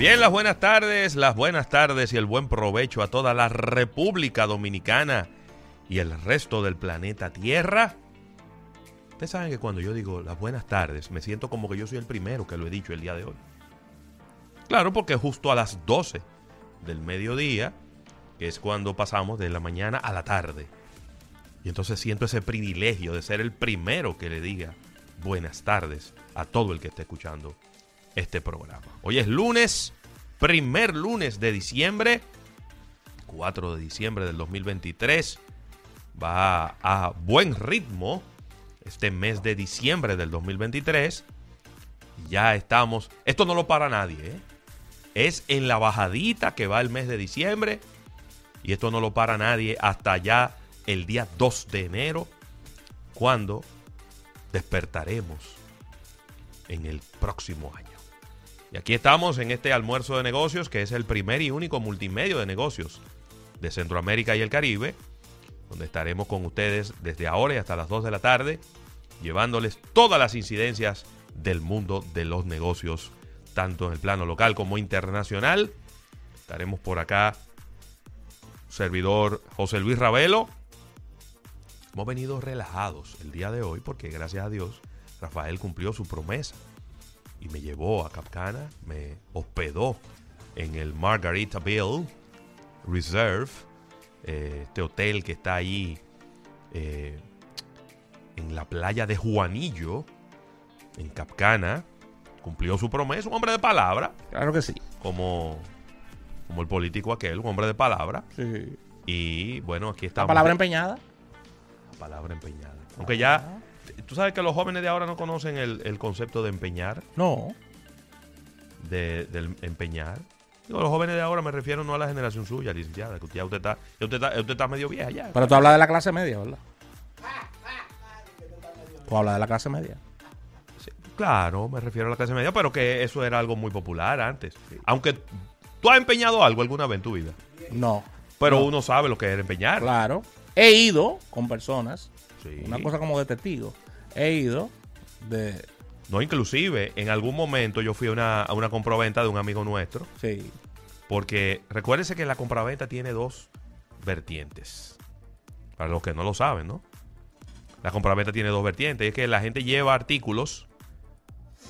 Bien, las buenas tardes, las buenas tardes y el buen provecho a toda la República Dominicana y el resto del planeta Tierra. Ustedes saben que cuando yo digo las buenas tardes, me siento como que yo soy el primero que lo he dicho el día de hoy. Claro, porque justo a las 12 del mediodía, es cuando pasamos de la mañana a la tarde. Y entonces siento ese privilegio de ser el primero que le diga buenas tardes a todo el que esté escuchando este programa. Hoy es lunes, primer lunes de diciembre, 4 de diciembre del 2023. Va a buen ritmo este mes de diciembre del 2023. Ya estamos, esto no lo para nadie, ¿eh? es en la bajadita que va el mes de diciembre y esto no lo para nadie hasta ya el día 2 de enero, cuando despertaremos en el próximo año. Y aquí estamos en este almuerzo de negocios, que es el primer y único multimedio de negocios de Centroamérica y el Caribe, donde estaremos con ustedes desde ahora y hasta las 2 de la tarde, llevándoles todas las incidencias del mundo de los negocios, tanto en el plano local como internacional. Estaremos por acá, servidor José Luis Ravelo. Hemos venido relajados el día de hoy porque gracias a Dios Rafael cumplió su promesa y me llevó a Capcana, me hospedó en el Margaritaville Reserve, eh, este hotel que está ahí eh, en la playa de Juanillo, en Capcana. Cumplió su promesa, un hombre de palabra. Claro que sí. Como, como el político aquel, un hombre de palabra. Sí. Y bueno, aquí ¿La estamos. palabra empeñada? La palabra empeñada. Aunque ya, tú sabes que los jóvenes de ahora no conocen el, el concepto de empeñar, No. de, del empeñar. Digo, los jóvenes de ahora me refiero no a la generación suya, licenciada, que ya usted está, ya usted está, usted está medio vieja ya. Pero tú hablas de la clase media, ¿verdad? Tú hablas de la clase media. Sí, claro, me refiero a la clase media, pero que eso era algo muy popular antes. Aunque tú has empeñado algo alguna vez en tu vida, No. pero No. uno sabe lo que es empeñar. Claro. He ido con personas, Sí. una cosa como de testigo. He ido de. No, inclusive, en algún momento yo fui a una, a una compraventa de un amigo nuestro, Sí. porque recuérdese que la compraventa tiene dos vertientes. Para los que no lo saben, ¿no? La compraventa tiene dos vertientes. Es que la gente lleva artículos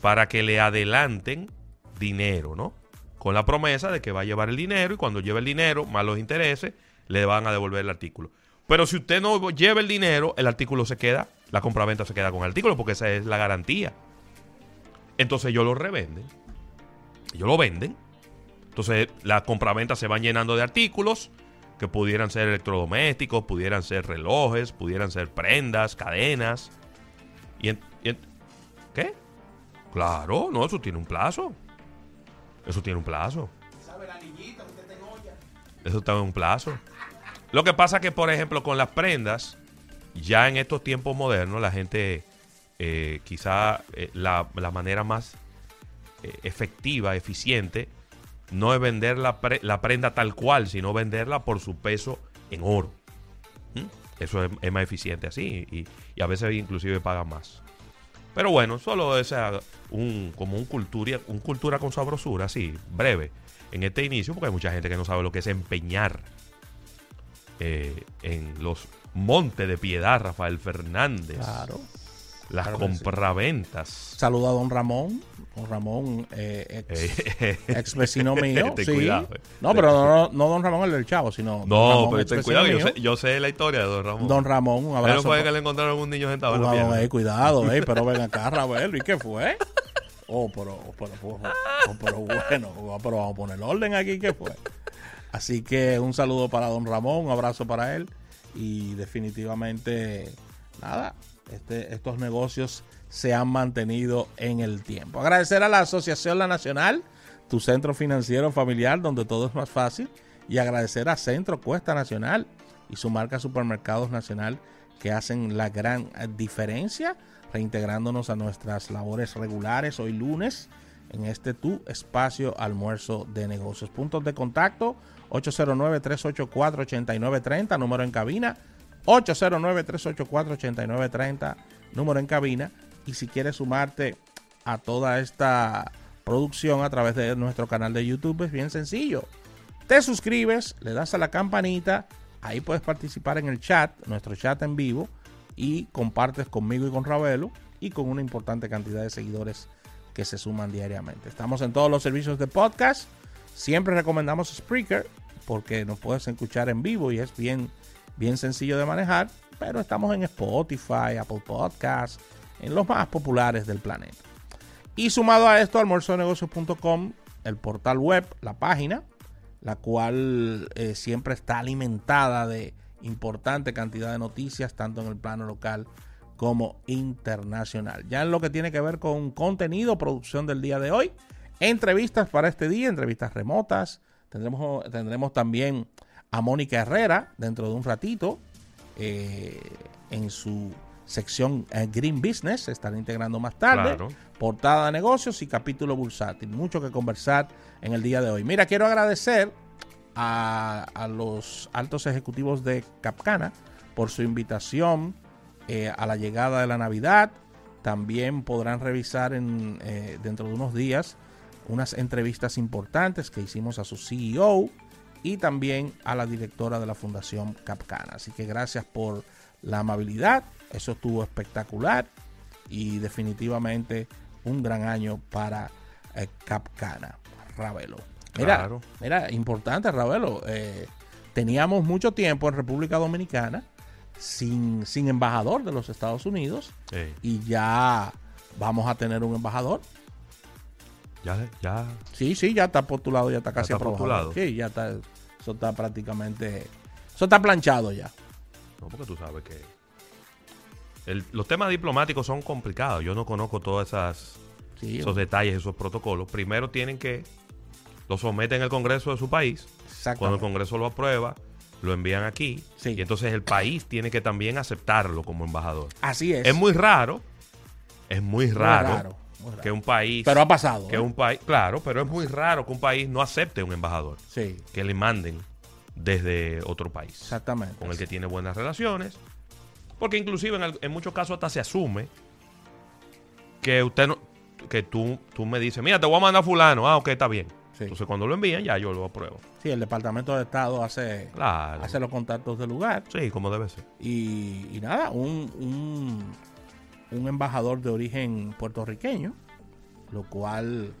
para que le adelanten dinero, ¿no? Con la promesa de que va a llevar el dinero y cuando lleve el dinero, más los intereses, le van a devolver el artículo. Pero si usted no lleva el dinero, el artículo se queda, la compraventa se queda con el artículo porque esa es la garantía. Entonces ellos lo revenden. Ellos lo venden. Entonces las compraventas se van llenando de artículos que pudieran ser electrodomésticos, pudieran ser relojes, pudieran ser prendas, cadenas. Y, en- y en- ¿Qué? Claro, no, eso tiene un plazo. Eso tiene un plazo. Eso está en un plazo. Lo que pasa que, por ejemplo, con las prendas, ya en estos tiempos modernos, la gente, eh, quizá eh, la, la manera más eh, efectiva, eficiente, no es vender la, pre- la prenda tal cual, sino venderla por su peso en oro. ¿Mm? Eso es, más eficiente así y, a veces inclusive pagan más. Pero bueno, solo es ah, un, como un cultura, un cultura con sabrosura, así, breve, en este inicio, porque hay mucha gente que no sabe lo que es empeñar eh, en los Montes de Piedad, Rafael Fernández. Claro. Las Claro que sí. compraventas. Saludo a don Ramón, Don Ramón, eh, ex, Eh, ex vecino mío. Ten sí. cuidado, eh. No, pero no, no, no Don Ramón el del Chavo, sino Don No, Ramón, pero ten cuidado, yo sé, yo sé la historia de Don Ramón. Don Ramón, un Pero abrazo. fue pa- que le encontraron un niño sentado en la Cuidado, pierna. eh, cuidado, pero ven acá, Ravelo, ¿y qué fue? Oh, pero, pero, pero, oh, pero bueno, pero vamos a poner orden aquí, ¿qué fue? Así que un saludo para don Ramón, un abrazo para él. Y definitivamente, nada, este, estos negocios se han mantenido en el tiempo. Agradecer a la Asociación La Nacional, tu centro financiero familiar donde todo es más fácil. Y agradecer a Centro Cuesta Nacional y su marca Supermercados Nacional que hacen la gran diferencia reintegrándonos a nuestras labores regulares hoy lunes en este tu espacio almuerzo de negocios. Puntos de contacto 809-384-8930, número en cabina 809-384-8930, número en cabina. Y si quieres sumarte a toda esta producción a través de nuestro canal de YouTube, es bien sencillo. Te suscribes, le das a la campanita, ahí puedes participar en el chat, nuestro chat en vivo, y compartes conmigo y con Ravelo y con una importante cantidad de seguidores que se suman diariamente. Estamos en todos los servicios de podcast. Siempre recomendamos Spreaker porque nos puedes escuchar en vivo y es bien, bien sencillo de manejar. Pero estamos en Spotify, Apple Podcasts, en los más populares del planeta. Y sumado a esto, almuerzonegocios.com, el portal web, la página, la cual eh, siempre está alimentada de importante cantidad de noticias, tanto en el plano local como internacional. Ya en lo que tiene que ver con contenido, producción del día de hoy, entrevistas para este día, entrevistas remotas. Tendremos, tendremos también a Mónica Herrera dentro de un ratito eh, en su sección eh, Green Business, se estará integrando más tarde. Claro. Portada de negocios y capítulo bursátil. Mucho que conversar en el día de hoy. Mira, quiero agradecer a, a los altos ejecutivos de Capcana por su invitación eh, a la llegada de la Navidad. También podrán revisar en, eh, dentro de unos días unas entrevistas importantes que hicimos a su CEO y también a la directora de la Fundación Capcana. Así que gracias por la amabilidad. Eso estuvo espectacular y definitivamente un gran año para eh, Capcana. Ravelo. Mira, Claro. mira, importante, Ravelo. eh, teníamos mucho tiempo en República Dominicana sin, sin embajador de los Estados Unidos Ey, y ya vamos a tener un embajador. ya, ya. Sí, sí, ya está postulado, ya está casi está aprobado. postulado. Sí, ya está, eso está prácticamente, eso está planchado ya. No, porque tú sabes que el- los temas diplomáticos son complicados. Yo no conozco todas esas Sí, esos detalles, esos protocolos. Primero tienen que lo someten al Congreso de su país. Cuando el. Congreso lo aprueba, lo envían aquí. Sí. Y entonces el país tiene que también aceptarlo como embajador. Así es. Es muy raro. Es muy Muy raro, raro, muy raro. que un país. Pero ha pasado. que ¿eh? un país. Claro, pero es muy raro que un país no acepte un embajador. Sí, Que le manden desde otro país. exactamente. Con el que tiene buenas relaciones. Porque inclusive en muchos casos hasta se asume que usted no. Que tú, tú me dices, mira, te voy a mandar a fulano. Ah, ok, está bien. Sí. Entonces cuando lo envían, ya yo lo apruebo. Sí, el Departamento de Estado hace, Claro. hace los contactos del lugar. Sí, como debe ser. Y, y nada, un, un, un embajador de origen puertorriqueño, lo cual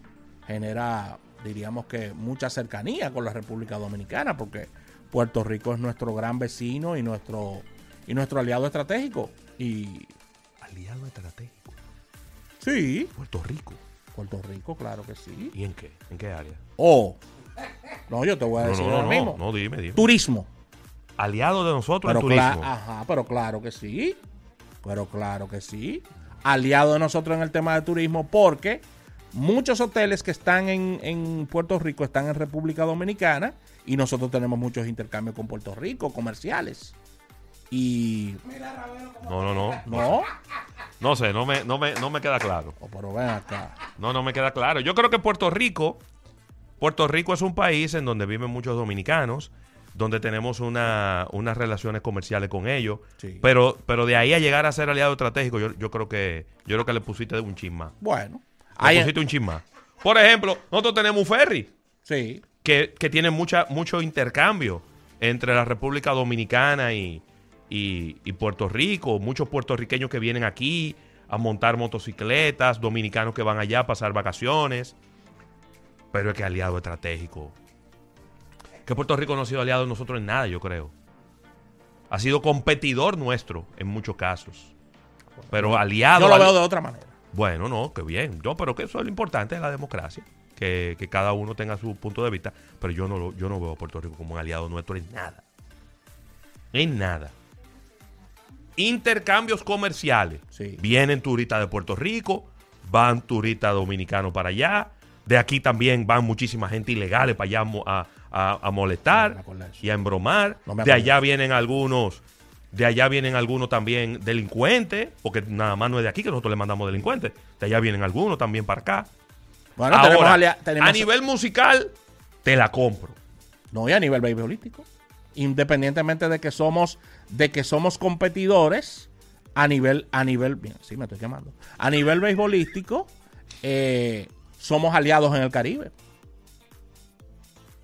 genera, diríamos que, mucha cercanía con la República Dominicana, porque Puerto Rico es nuestro gran vecino y nuestro, y nuestro aliado estratégico. Y Aliado estratégico. sí, Puerto Rico. Puerto Rico, claro que sí. ¿Y en qué? ¿En qué área? O, no, yo te voy a decir no, no, ahora no, mismo. no, dime, dime. Turismo. Aliado de nosotros Pero en turismo. ajá, pero claro que sí. Pero claro que sí. Aliado de nosotros en el tema de turismo porque muchos hoteles que están en, en Puerto Rico están en República Dominicana y nosotros tenemos muchos intercambios con Puerto Rico, comerciales. Y No, no, no. no, No sé, no me, no me, no me queda claro. oh, pero ven acá. No, no me queda claro. Yo creo que Puerto Rico, Puerto Rico es un país en donde viven muchos dominicanos, donde tenemos una, unas relaciones comerciales con ellos. Sí. Pero, pero de ahí a llegar a ser aliado estratégico, yo, yo creo que yo creo que le pusiste un chisma. Bueno, Le pusiste un chisma. Por ejemplo, nosotros tenemos un ferry sí, que, que tiene mucha, mucho intercambio entre la República Dominicana y, y- y Puerto Rico. Muchos puertorriqueños que vienen aquí a montar motocicletas, dominicanos que van allá a pasar vacaciones. Pero es que aliado estratégico. Que Puerto Rico no ha sido aliado de nosotros en nada, yo creo. Ha sido competidor nuestro en muchos casos. Pero aliado. Yo lo veo de otra manera. bueno, no, que bien. Yo, pero que eso es lo importante de la democracia. Que, que cada uno tenga su punto de vista. Pero yo no, lo- yo no veo a Puerto Rico como un aliado nuestro en nada. En nada. Intercambios comerciales. Sí. Vienen turistas de Puerto Rico, van turistas dominicanos para allá. De aquí también van muchísima gente ilegales para allá a, a- a molestar No y a embromar. No de allá vienen algunos, de allá vienen algunos también delincuentes, porque nada más no es de aquí que nosotros le mandamos delincuentes. De allá vienen algunos también para acá. Bueno, Ahora, tenemos- a nivel musical, te la compro. No, y a nivel beisbolístico. Independientemente de que somos, de que somos competidores, a nivel, a nivel, bien, sí me estoy quemando. A nivel beisbolístico, eh, somos aliados en el Caribe.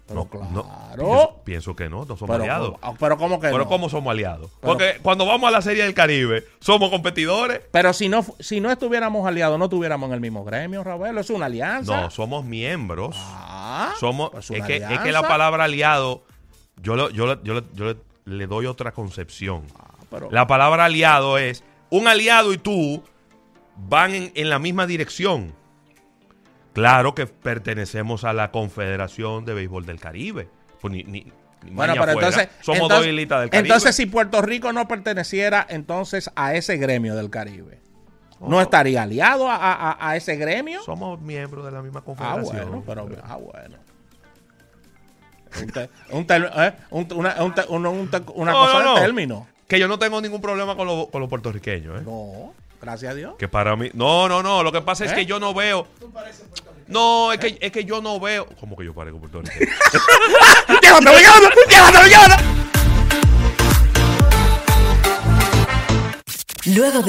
Pero No, no, claro. pienso, pienso que no, no somos pero, aliados. pero ¿cómo que Pero no? ¿cómo somos aliados? Pero- Porque cuando vamos a la Serie del Caribe, somos competidores. Pero si no, si no estuviéramos aliados, no estuviéramos en el mismo gremio, Raúl. Es una alianza. No, somos miembros. Ah, somos, pues es, que, es que la palabra aliado, yo, lo- yo, lo- yo, lo- yo le- doy otra concepción. Ah, pero- La palabra aliado es un aliado y tú van en, en la misma dirección. Claro que pertenecemos a la Confederación de Béisbol del Caribe. Pues ni, ni- ni Bueno, pero fuera. entonces, somos entonces, dos islitas del Caribe. entonces si Puerto Rico no perteneciera entonces a ese gremio del Caribe, ¿no estaría aliado a, a- a ese gremio? somos miembros de la misma Ah, confederación. bueno, pero ah, bueno. Un eh, una un te- un- un te- una No, cosa no, no. de término. Que yo no tengo ningún problema con, lo- con los puertorriqueños. ¿eh? No, gracias a Dios. Que para mí. No, no, no. Lo que pasa es ¿Eh? que yo no veo. No, es que, es que yo no veo. ¿Cómo que yo parezco puertorriqueño? ¡Llévatelo, llévatelo! ¡Llévatelo, llévatelo! Luego de